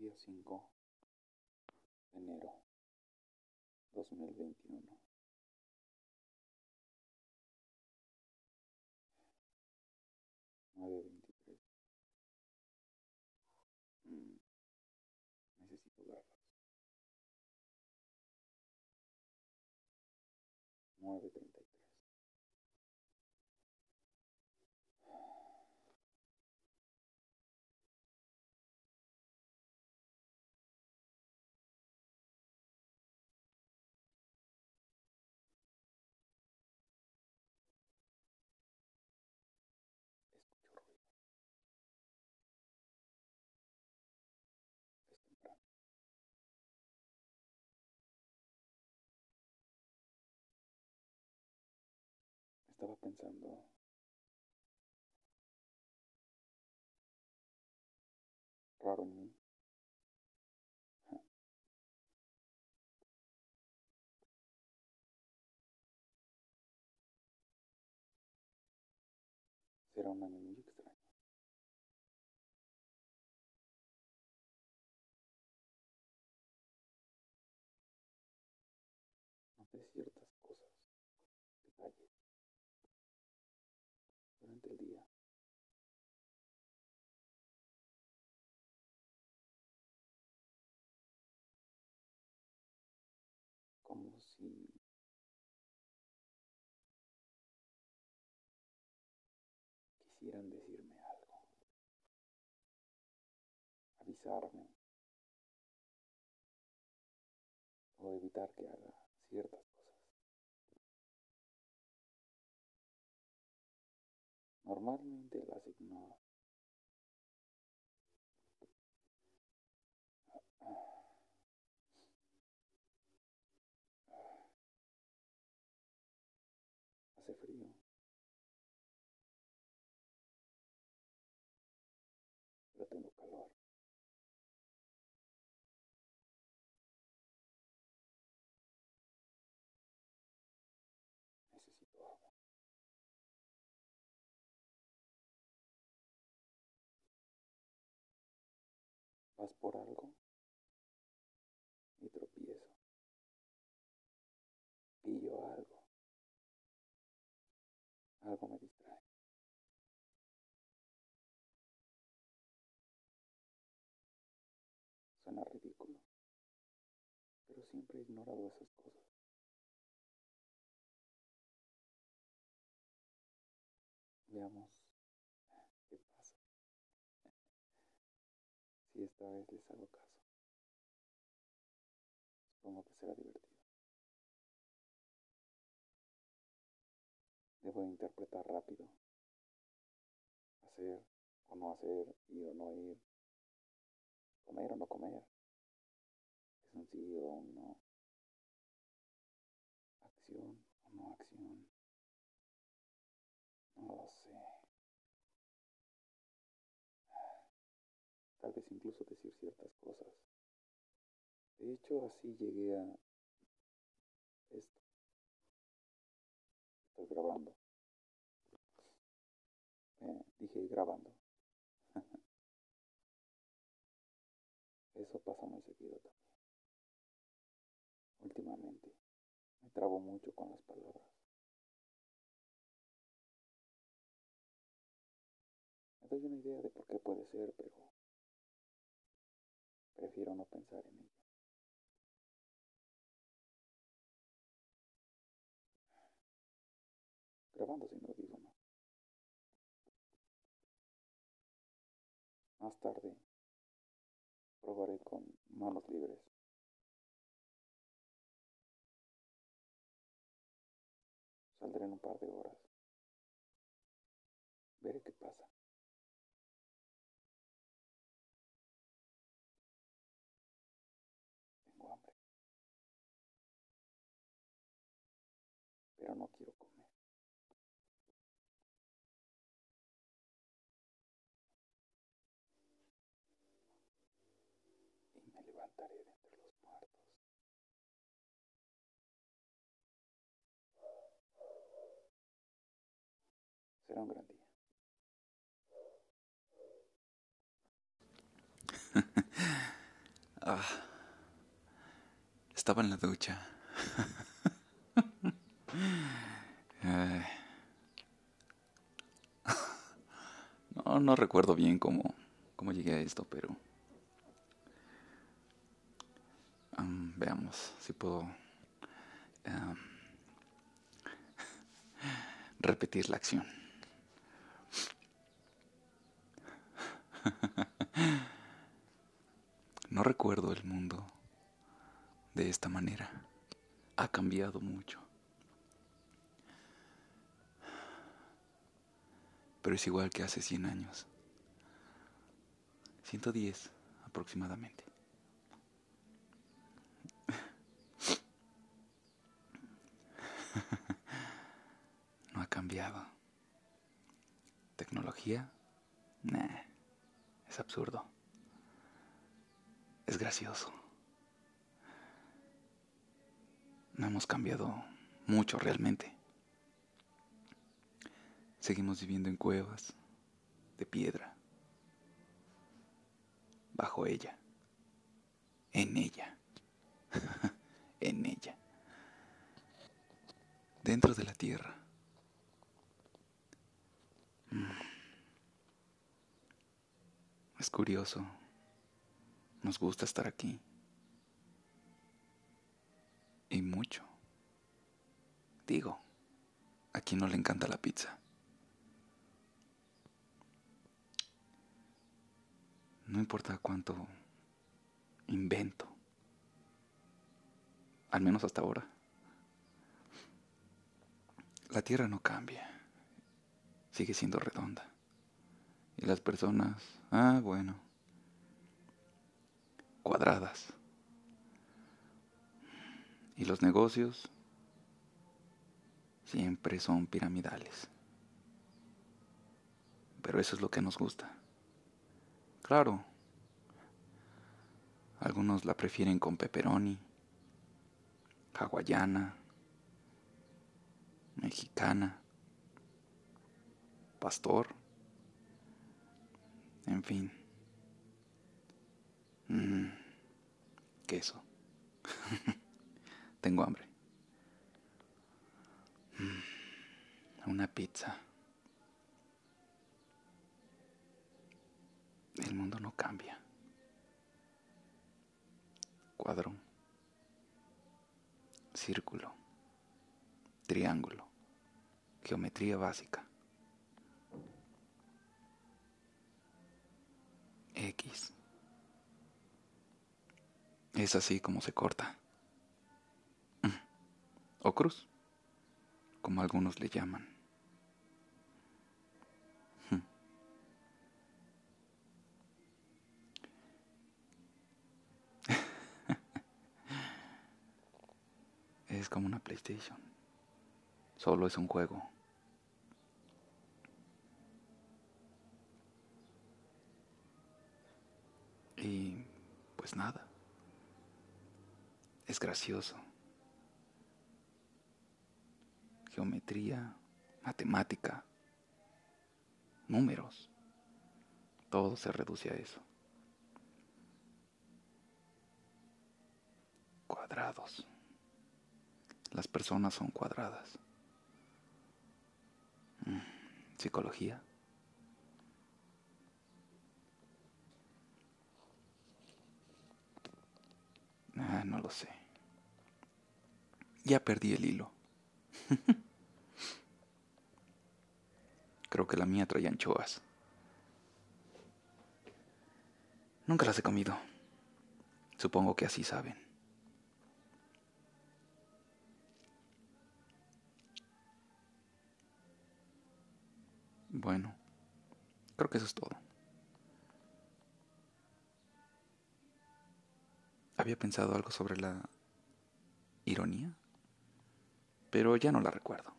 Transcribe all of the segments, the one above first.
Día 5 de enero 2021. Nueve veintitrés. Mm, Estaba pensando raro en mí. Será un año muy extraño. Noté ciertas cosas, quisieran decirme algo, avisarme o evitar que haga ciertas cosas. Normalmente las ignoro. ¿Vas por algo? Y tropiezo. Pillo algo. Algo me distrae. Suena ridículo, pero siempre he ignorado esas cosas. Veamos esta vez les hago caso. Supongo que será divertido. Debo interpretar rápido. Hacer o no hacer, ir o no ir. Comer o no comer. Es un sí o un no. Acción o no acción. No lo sé. Tal vez incluso decir ciertas cosas. De hecho, así llegué a esto. Estoy grabando. Eh, dije grabando. Eso pasa muy seguido también. Últimamente me trabo mucho con las palabras. Me doy una idea de por qué puede ser, pero prefiero no pensar en ello. Grabando sin audífono. Más tarde probaré con manos libres. Saldré en un par de horas. Levantaré de entre los muertos. Será un gran día. Ah, estaba en la ducha. No, no recuerdo bien cómo, cómo llegué a esto, pero... veamos si puedo repetir la acción. No recuerdo el mundo de esta manera. Ha cambiado mucho. Pero es igual que hace 100 años. 110 aproximadamente. No ha cambiado. ¿Tecnología? Nah, es absurdo es gracioso. No hemos cambiado mucho realmente. Seguimos viviendo en cuevas de piedra, bajo ella, en ella, en ella, dentro de la tierra. Mm. Es curioso nos gusta estar aquí. Y mucho. Digo, a quien no le encanta la pizza. No importa cuánto invento. Al menos hasta ahora. La Tierra no cambia. Sigue siendo redonda. Y las personas, ah, bueno cuadradas. Y los negocios siempre son piramidales. Pero eso es lo que nos gusta. Claro, algunos la prefieren con pepperoni, hawaiana, mexicana, pastor, en fin. Mm, queso. Tengo hambre. Mm, una pizza. El mundo no cambia. Cuadro. Círculo. Triángulo. Geometría básica. X. Es así como se corta. Mm. O cruz, como algunos le llaman. Mm. es como una PlayStation. Solo es un juego. Y pues nada es gracioso. Geometría, matemática, números, todo se reduce a eso. Cuadrados. Las personas son cuadradas. Mm, psicología. Ah, no lo sé. Ya perdí el hilo. Creo que la mía trae anchoas. Nunca las he comido. Supongo que así saben. Bueno, creo que eso es todo. Había pensado algo sobre la ironía pero ya no la recuerdo.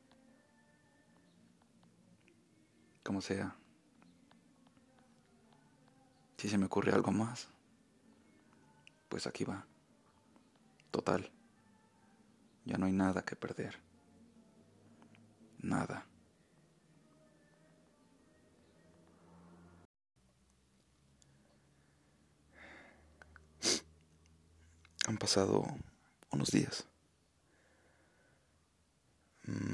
Como sea. Si se me ocurre algo más, pues aquí va. Total. Ya no hay nada que perder. Nada. Han pasado unos días. Mm.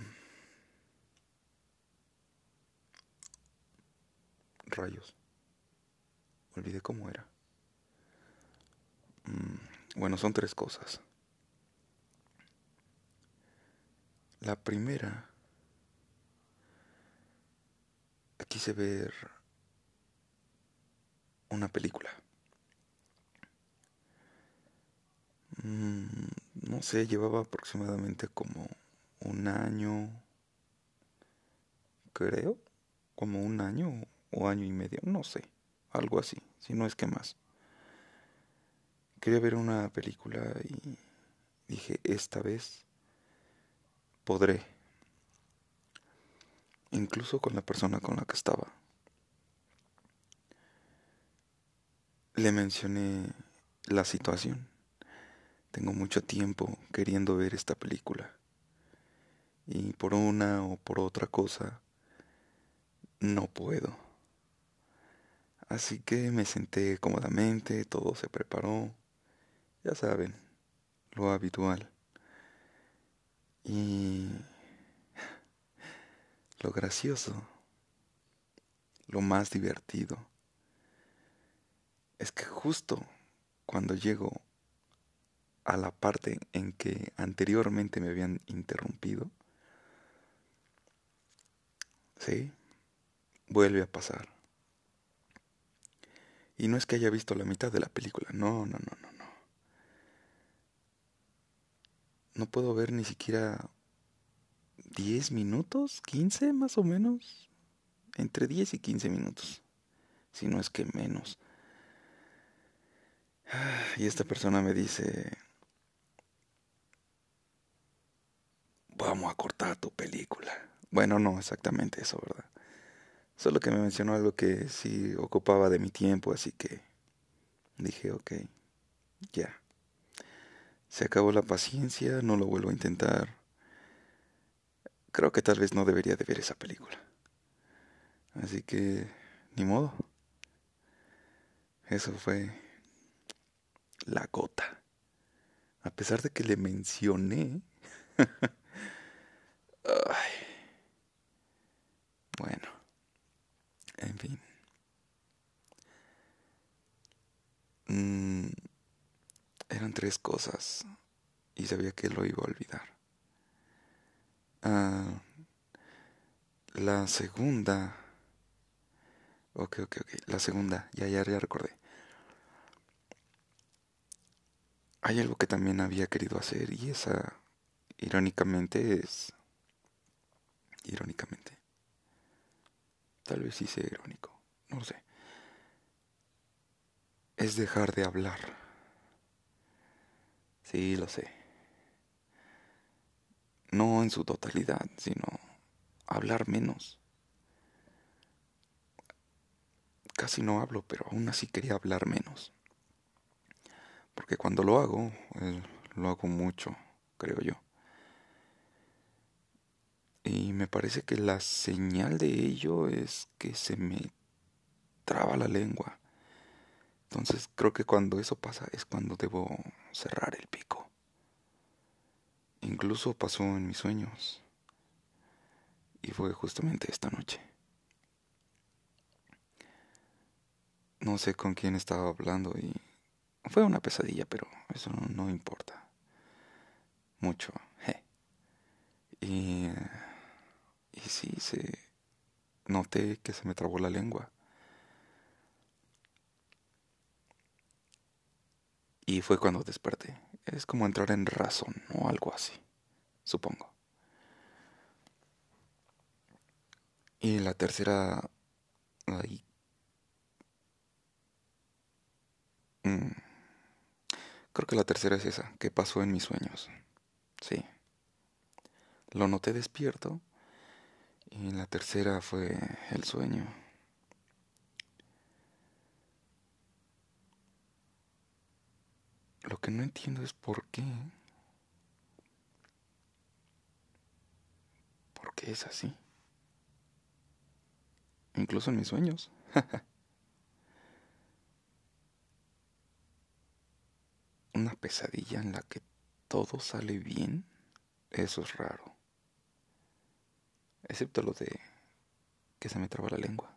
Rayos. Olvidé cómo era. Mm, bueno, son tres cosas. La primera, quise ver una película. Mm, no sé, llevaba aproximadamente como un año, creo, como un año o año y medio, no sé, algo así, si no es que más. Quería ver una película y dije, esta vez podré, incluso con la persona con la que estaba. Le mencioné la situación. Tengo mucho tiempo queriendo ver esta película. Y por una o por otra cosa, no puedo. Así que me senté cómodamente, todo se preparó. Ya saben, lo habitual. Y lo gracioso, lo más divertido, es que justo cuando llego a la parte en que anteriormente me habían interrumpido, sí, vuelve a pasar. Y no es que haya visto la mitad de la película, no, no, no, no, no. No puedo ver ni siquiera 10 minutos, 15 más o menos, entre 10 y 15 minutos, si no es que menos. Y esta persona me dice, vamos a cortar tu película. Bueno, no exactamente eso, ¿verdad? Solo que me mencionó algo que sí ocupaba de mi tiempo, así que dije, ok, ya. Se acabó la paciencia, no lo vuelvo a intentar. Creo que tal vez no debería de ver esa película. Así que, ni modo. Eso fue la gota. A pesar de que le mencioné. Bueno, en fin. Mm, eran tres cosas y sabía que lo iba a olvidar. Ah, la segunda. Ok, ok, ok. La segunda, ya, ya, ya recordé. Hay algo que también había querido hacer y esa, irónicamente, es... Irónicamente. Tal vez sí sea irónico, no lo sé. Es dejar de hablar. Sí, lo sé. No en su totalidad, sino hablar menos. Casi no hablo, pero aún así quería hablar menos. Porque cuando lo hago, eh, lo hago mucho, creo yo. Y me parece que la señal de ello es que se me traba la lengua. Entonces creo que cuando eso pasa es cuando debo cerrar el pico. Incluso pasó en mis sueños. Y fue justamente esta noche. No sé con quién estaba hablando y fue una pesadilla, pero eso no, importa. Mucho. Y, y sí, se noté que se me trabó la lengua. Y fue cuando desperté. Es como entrar en razón o algo así, supongo. Y la tercera... Mm, creo que la tercera es esa, que pasó en mis sueños. Sí. Lo noté despierto. Y la tercera fue el sueño. Lo que no entiendo es por qué. ¿Por qué es así? Incluso en mis sueños. una pesadilla en la que todo sale bien, eso es raro. Excepto lo de que se me traba la lengua.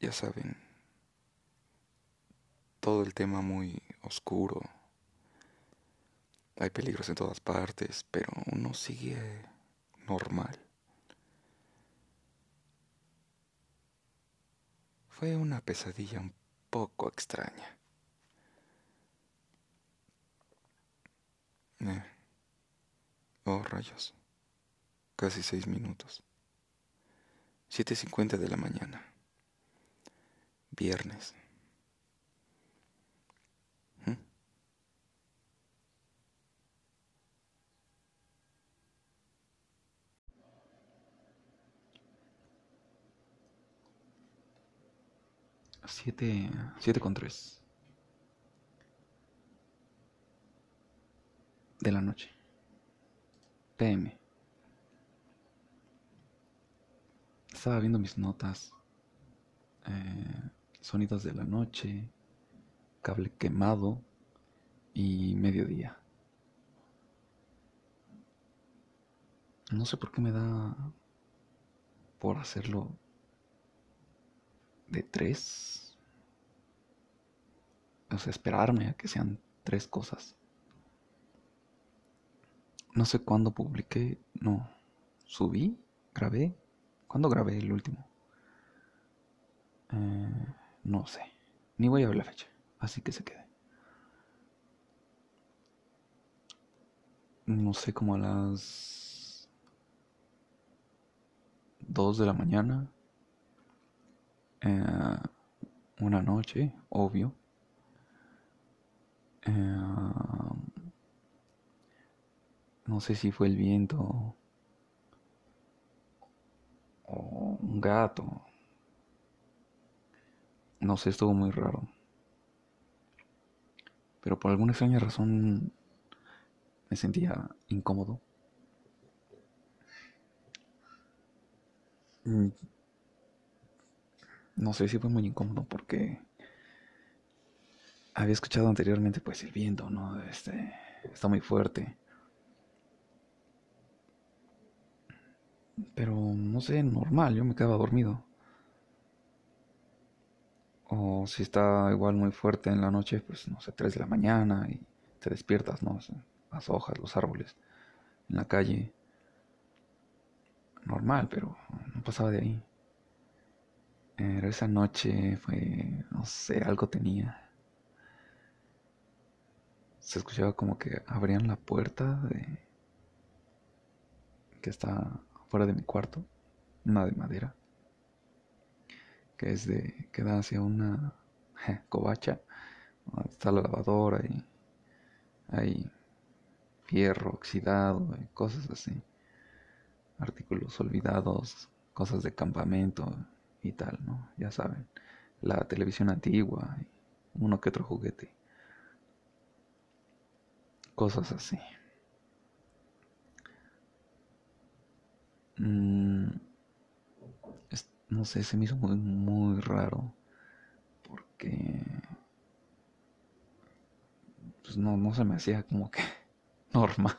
Ya saben, todo el tema muy oscuro. Hay peligros en todas partes, pero uno sigue normal. Fue una pesadilla un poco extraña. Oh, rayos. Casi seis minutos. 7.50 de la mañana. Viernes. ¿Mm? Siete, siete con tres. De la noche. PM. Estaba viendo mis notas. Eh, sonidos de la noche. Cable quemado. Y mediodía. No sé por qué me da por hacerlo de tres. O sea, esperarme a que sean tres cosas. No sé cuándo publiqué, no, subí, grabé. ¿Cuándo grabé el último? Eh, no sé, ni voy a ver la fecha, así que se quede. No sé, como a las 2 de la mañana. Eh, una noche, obvio. Eh, no sé si fue el viento o un gato. No sé, estuvo muy raro. Pero por alguna extraña razón me sentía incómodo. Mm. No sé si fue muy incómodo porque había escuchado anteriormente pues el viento, ¿no? Este está muy fuerte. Pero no sé, normal, yo me quedaba dormido. O si está igual muy fuerte en la noche, pues no sé, 3 de la mañana y te despiertas, ¿no? Las hojas, los árboles, en la calle. Normal, pero no pasaba de ahí. Pero esa noche fue, no sé, algo tenía. Se escuchaba como que abrían la puerta de... que está fuera de mi cuarto, una de madera, que es de, que da hacia una covacha, está la lavadora y hay fierro oxidado, y cosas así, artículos olvidados, cosas de campamento y tal, ¿no? Ya saben, la televisión antigua, y uno que otro juguete, cosas así. Mm, no sé, se me hizo muy, muy raro. Porque. Pues no, no se me hacía como que normal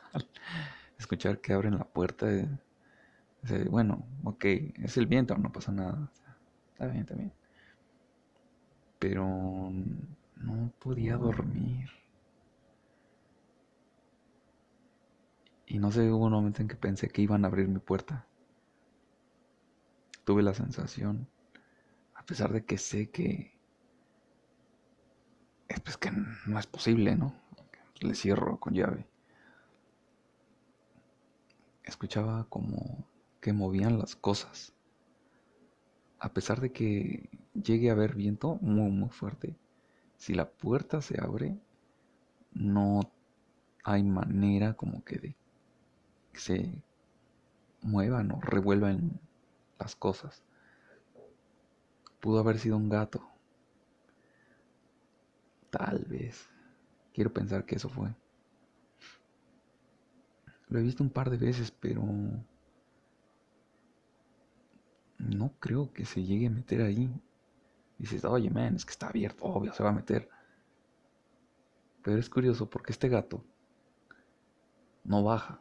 escuchar que abren la puerta. bueno, ok, es el viento, no pasa nada. Está bien, está bien. Pero no podía dormir. Y no sé, hubo un momento en que pensé que iban a abrir mi puerta tuve la sensación, a pesar de que sé que es pues que no es posible, ¿no? Le cierro con llave. Escuchaba como que movían las cosas. A pesar de que llegue a haber viento muy muy fuerte, si la puerta se abre, no hay manera como que de que se muevan o revuelvan las cosas. Pudo haber sido un gato. Tal vez. Quiero pensar que eso fue. Lo he visto un par de veces, pero no creo que se llegue a meter ahí. Dices, oye, man, es que está abierto, obvio, se va a meter. Pero es curioso porque este gato no baja.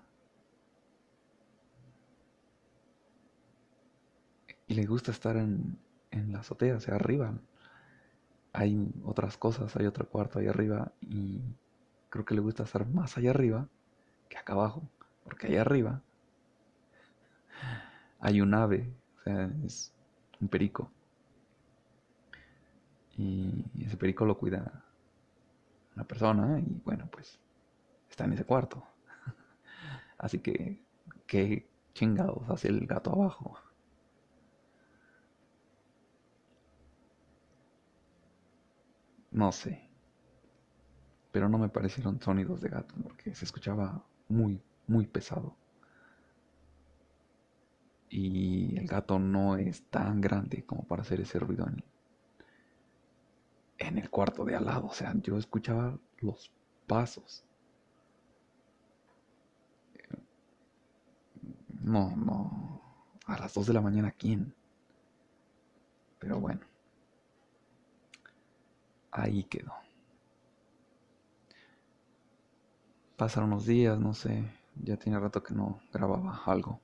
Y le gusta estar en, en la azotea, o sea, arriba. Hay otras cosas, hay otro cuarto ahí arriba y creo que le gusta estar más allá arriba que acá abajo. Porque allá arriba hay un ave, o sea, es un perico. Y ese perico lo cuida una persona y bueno, pues está en ese cuarto. Así que, ¿qué chingados hace el gato abajo? No sé. Pero no me parecieron sonidos de gato porque se escuchaba muy, muy pesado. Y el gato no es tan grande como para hacer ese ruido en, en el cuarto de al lado. O sea, yo escuchaba los pasos. No, no. A las 2 de la mañana, ¿quién? Pero bueno. Ahí quedó. Pasaron unos días, no sé. Ya tiene rato que no grababa algo.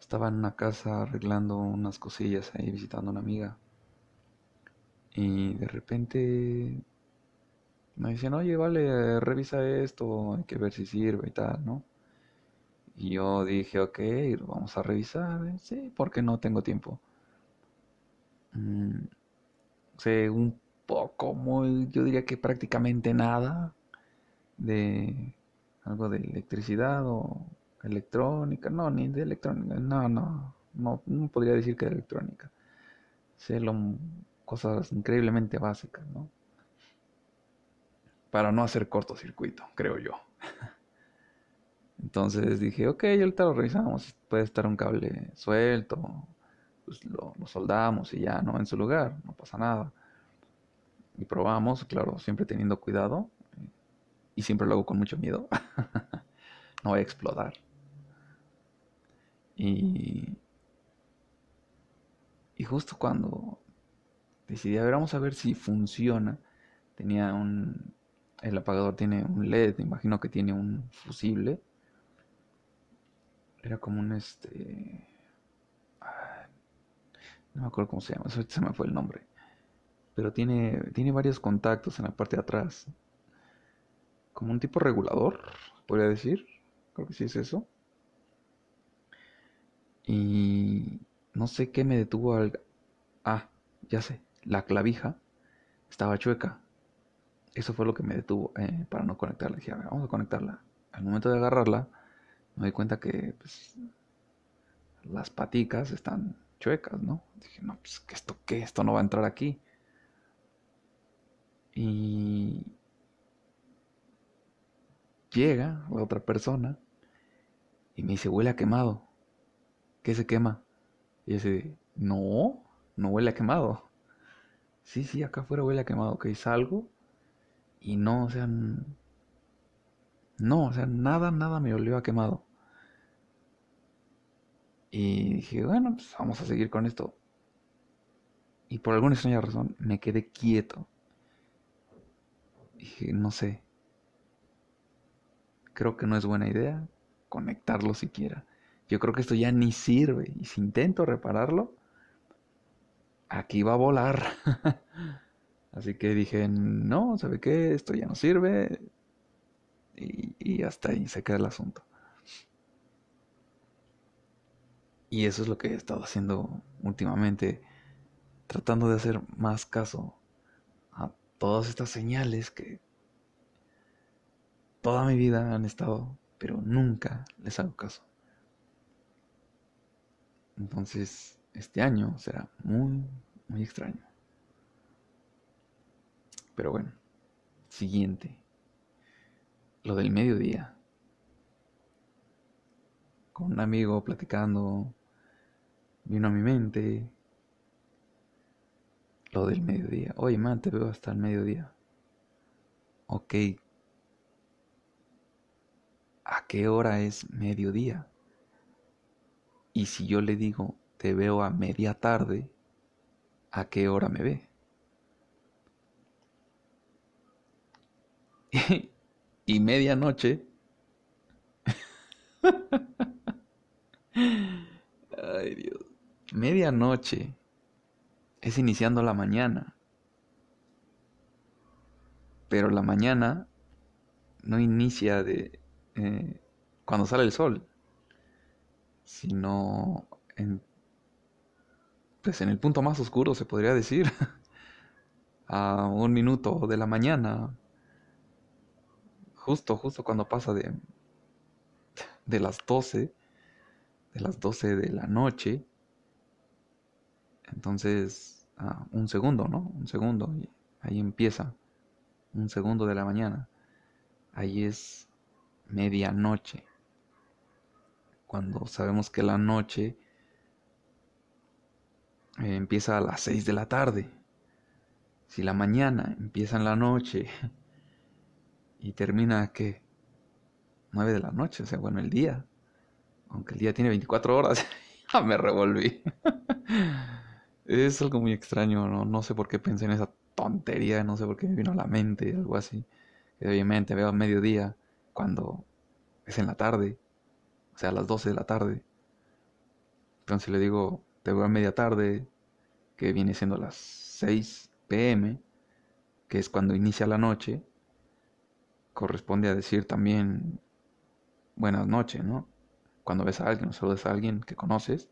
Estaba en una casa arreglando unas cosillas ahí visitando a una amiga. Y de repente me dicen, oye, vale, revisa esto, hay que ver si sirve y tal, ¿no? Y yo dije, ok, vamos a revisar. Sí, porque no tengo tiempo. Mm, sé un poco, muy, yo diría que prácticamente nada de algo de electricidad o electrónica, no, ni de electrónica, no, no, no, podría decir que de electrónica. Sé lo, cosas increíblemente básicas, ¿no? Para no hacer cortocircuito, creo yo. Entonces dije, ok, ahorita lo revisamos, puede estar un cable suelto, pues lo, soldamos y ya, ¿no? En su lugar, no pasa nada. Y probamos, claro, siempre teniendo cuidado. Y siempre lo hago con mucho miedo. no voy a explotar. Y, y justo cuando decidí, a ver, vamos a ver si funciona. Tenía un, el apagador tiene un LED, imagino que tiene un fusible. Era como un este... No me acuerdo cómo se llama, eso se me fue el nombre. Pero tiene, tiene varios contactos en la parte de atrás. Como un tipo regulador, podría decir. Creo que sí es eso. Y no sé qué me detuvo al... Ah, ya sé, la clavija estaba chueca. Eso fue lo que me detuvo eh, para no conectarla. Dije, a ver, vamos a conectarla. Al momento de agarrarla, me di cuenta que pues, las paticas están chuecas, ¿no? Dije, no, pues, ¿qué esto qué? Esto no va a entrar aquí. Y llega la otra persona y me dice, huele a quemado. ¿Qué se quema? Y yo no, no huele a quemado. Sí, sí, acá afuera huele a quemado. Ok, salgo y no, o sea, no, o sea, nada, nada me olió a quemado. Y dije, bueno, pues vamos a seguir con esto. Y por alguna extraña razón me quedé quieto. Dije, no sé. Creo que no es buena idea conectarlo siquiera. Yo creo que esto ya ni sirve. Y si intento repararlo, aquí va a volar. Así que dije, no, ¿sabe qué? Esto ya no sirve. Y, y, hasta ahí se queda el asunto. Y eso es lo que he estado haciendo últimamente. Tratando de hacer más caso a todas estas señales que toda mi vida han estado, pero nunca les hago caso. Entonces, este año será muy, muy extraño. Pero bueno, siguiente. Lo del mediodía. Con un amigo platicando, vino a mi mente lo del mediodía. Oye, man, te veo hasta el mediodía. Ok. ¿A qué hora es mediodía? Y si yo le digo, te veo a media tarde, ¿a qué hora me ve? y medianoche. Ay Dios. Medianoche es iniciando la mañana. Pero la mañana no inicia de eh, cuando sale el sol, sino en, pues en el punto más oscuro, se podría decir, a un minuto de la mañana, justo, justo cuando pasa de, de las 12, de las 12 de la noche, entonces, un segundo, ¿no? Un segundo, y ahí empieza, un segundo de la mañana, ahí es medianoche, cuando sabemos que la noche eh, empieza a las 6 de la tarde. Si la mañana empieza en la noche y termina a qué? 9 de la noche, o sea, bueno, el día. Aunque el día tiene 24 horas, me revolví. es algo muy extraño, ¿no? no sé por qué pensé en esa tontería, no sé por qué me vino a la mente, algo así. Obviamente veo a mediodía cuando es en la tarde, o sea, a las 12 de la tarde. Entonces le digo, te veo a media tarde, que viene siendo las 6 pm, que es cuando inicia la noche, corresponde a decir también buenas noches, ¿no? Cuando ves a alguien o saludas a alguien que conoces,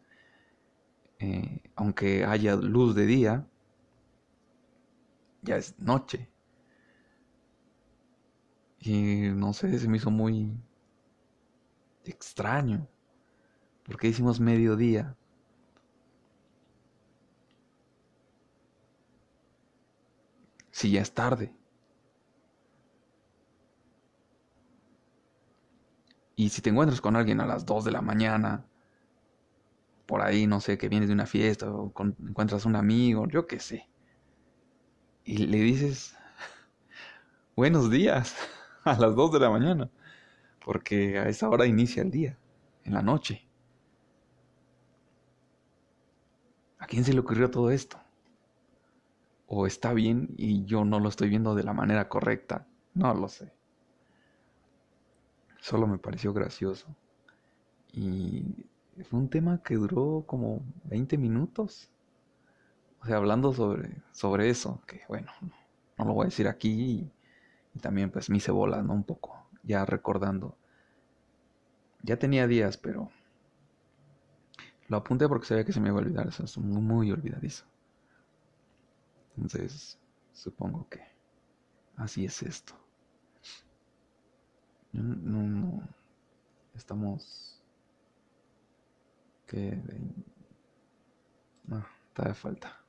eh, aunque haya luz de día, ya es noche. Y no sé, se me hizo muy extraño. porque hicimos mediodía? Si ya es tarde. Y si te encuentras con alguien a las 2 de la mañana, por ahí, no sé, que vienes de una fiesta o encuentras un amigo, yo qué sé. Y le dices, buenos días, a las 2 de la mañana, porque a esa hora inicia el día, en la noche. ¿A quién se le ocurrió todo esto? ¿O está bien y yo no lo estoy viendo de la manera correcta? No lo sé. Solo me pareció gracioso. Y fue un tema que duró como 20 minutos. O sea, hablando sobre, sobre eso, que bueno, no lo voy a decir aquí. Y, también pues me hice bolas, ¿no? Un poco, ya recordando. Ya tenía días, pero lo apunté porque sabía que se me iba a olvidar. Eso es muy, muy olvidadizo. Entonces, supongo que así es esto. No, no, estamos. Que. No, de falta.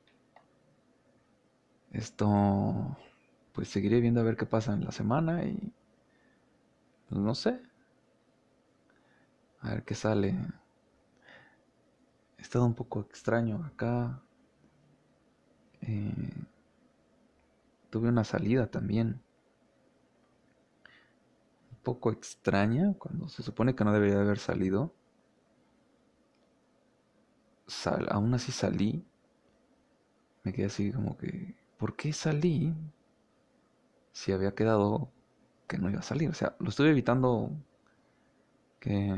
Esto. Pues seguiré viendo a ver qué pasa en la semana y. Pues no sé. A ver qué sale. He estado un poco extraño acá. Eh, tuve una salida también un poco extraña cuando se supone que no debería haber salido. Aún así salí. Me quedé así como que, ¿por qué salí? Si había quedado que no iba a salir. O sea, lo estuve evitando que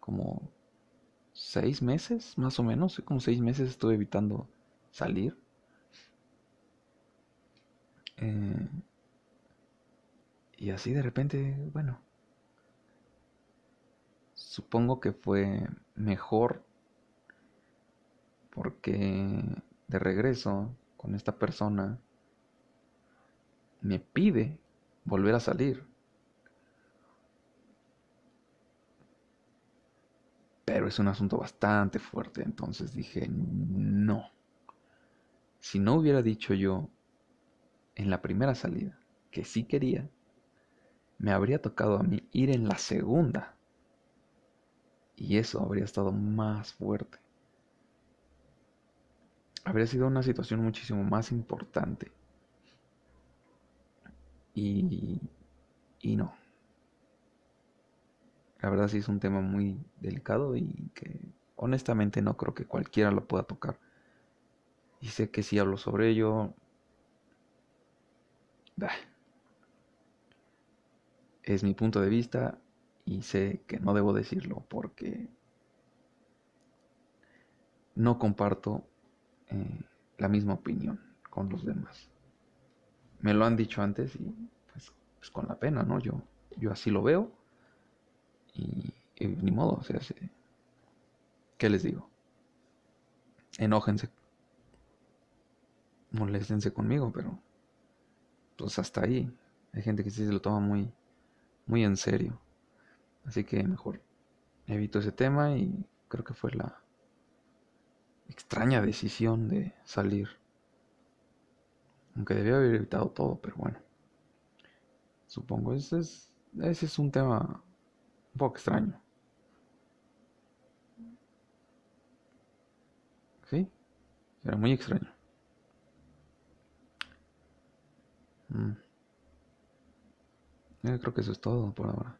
como seis meses, más o menos, como seis meses estuve evitando salir. Eh, y así de repente, bueno, supongo que fue mejor porque de regreso con esta persona me pide volver a salir. Pero es un asunto bastante fuerte, entonces dije, no. Si no hubiera dicho yo en la primera salida que sí quería, me habría tocado a mí ir en la segunda. Y eso habría estado más fuerte. Habría sido una situación muchísimo más importante. Y, y no. La verdad sí es un tema muy delicado y que honestamente no creo que cualquiera lo pueda tocar. Y sé que si hablo sobre ello... Es mi punto de vista y sé que no debo decirlo porque no comparto la misma opinión con los demás. Me lo han dicho antes y pues, pues con la pena, ¿no? Yo, yo así lo veo y, ni modo, o sea, ¿qué les digo? Enójense, moléstense conmigo, pero pues hasta ahí. Hay gente que sí se lo toma muy, muy en serio. Así que mejor evito ese tema y creo que fue la extraña decisión de salir. Aunque debía haber evitado todo, pero bueno. Supongo, ese es, ese es un tema un poco extraño. ¿Sí? Era muy extraño. Mm. creo que eso es todo por ahora.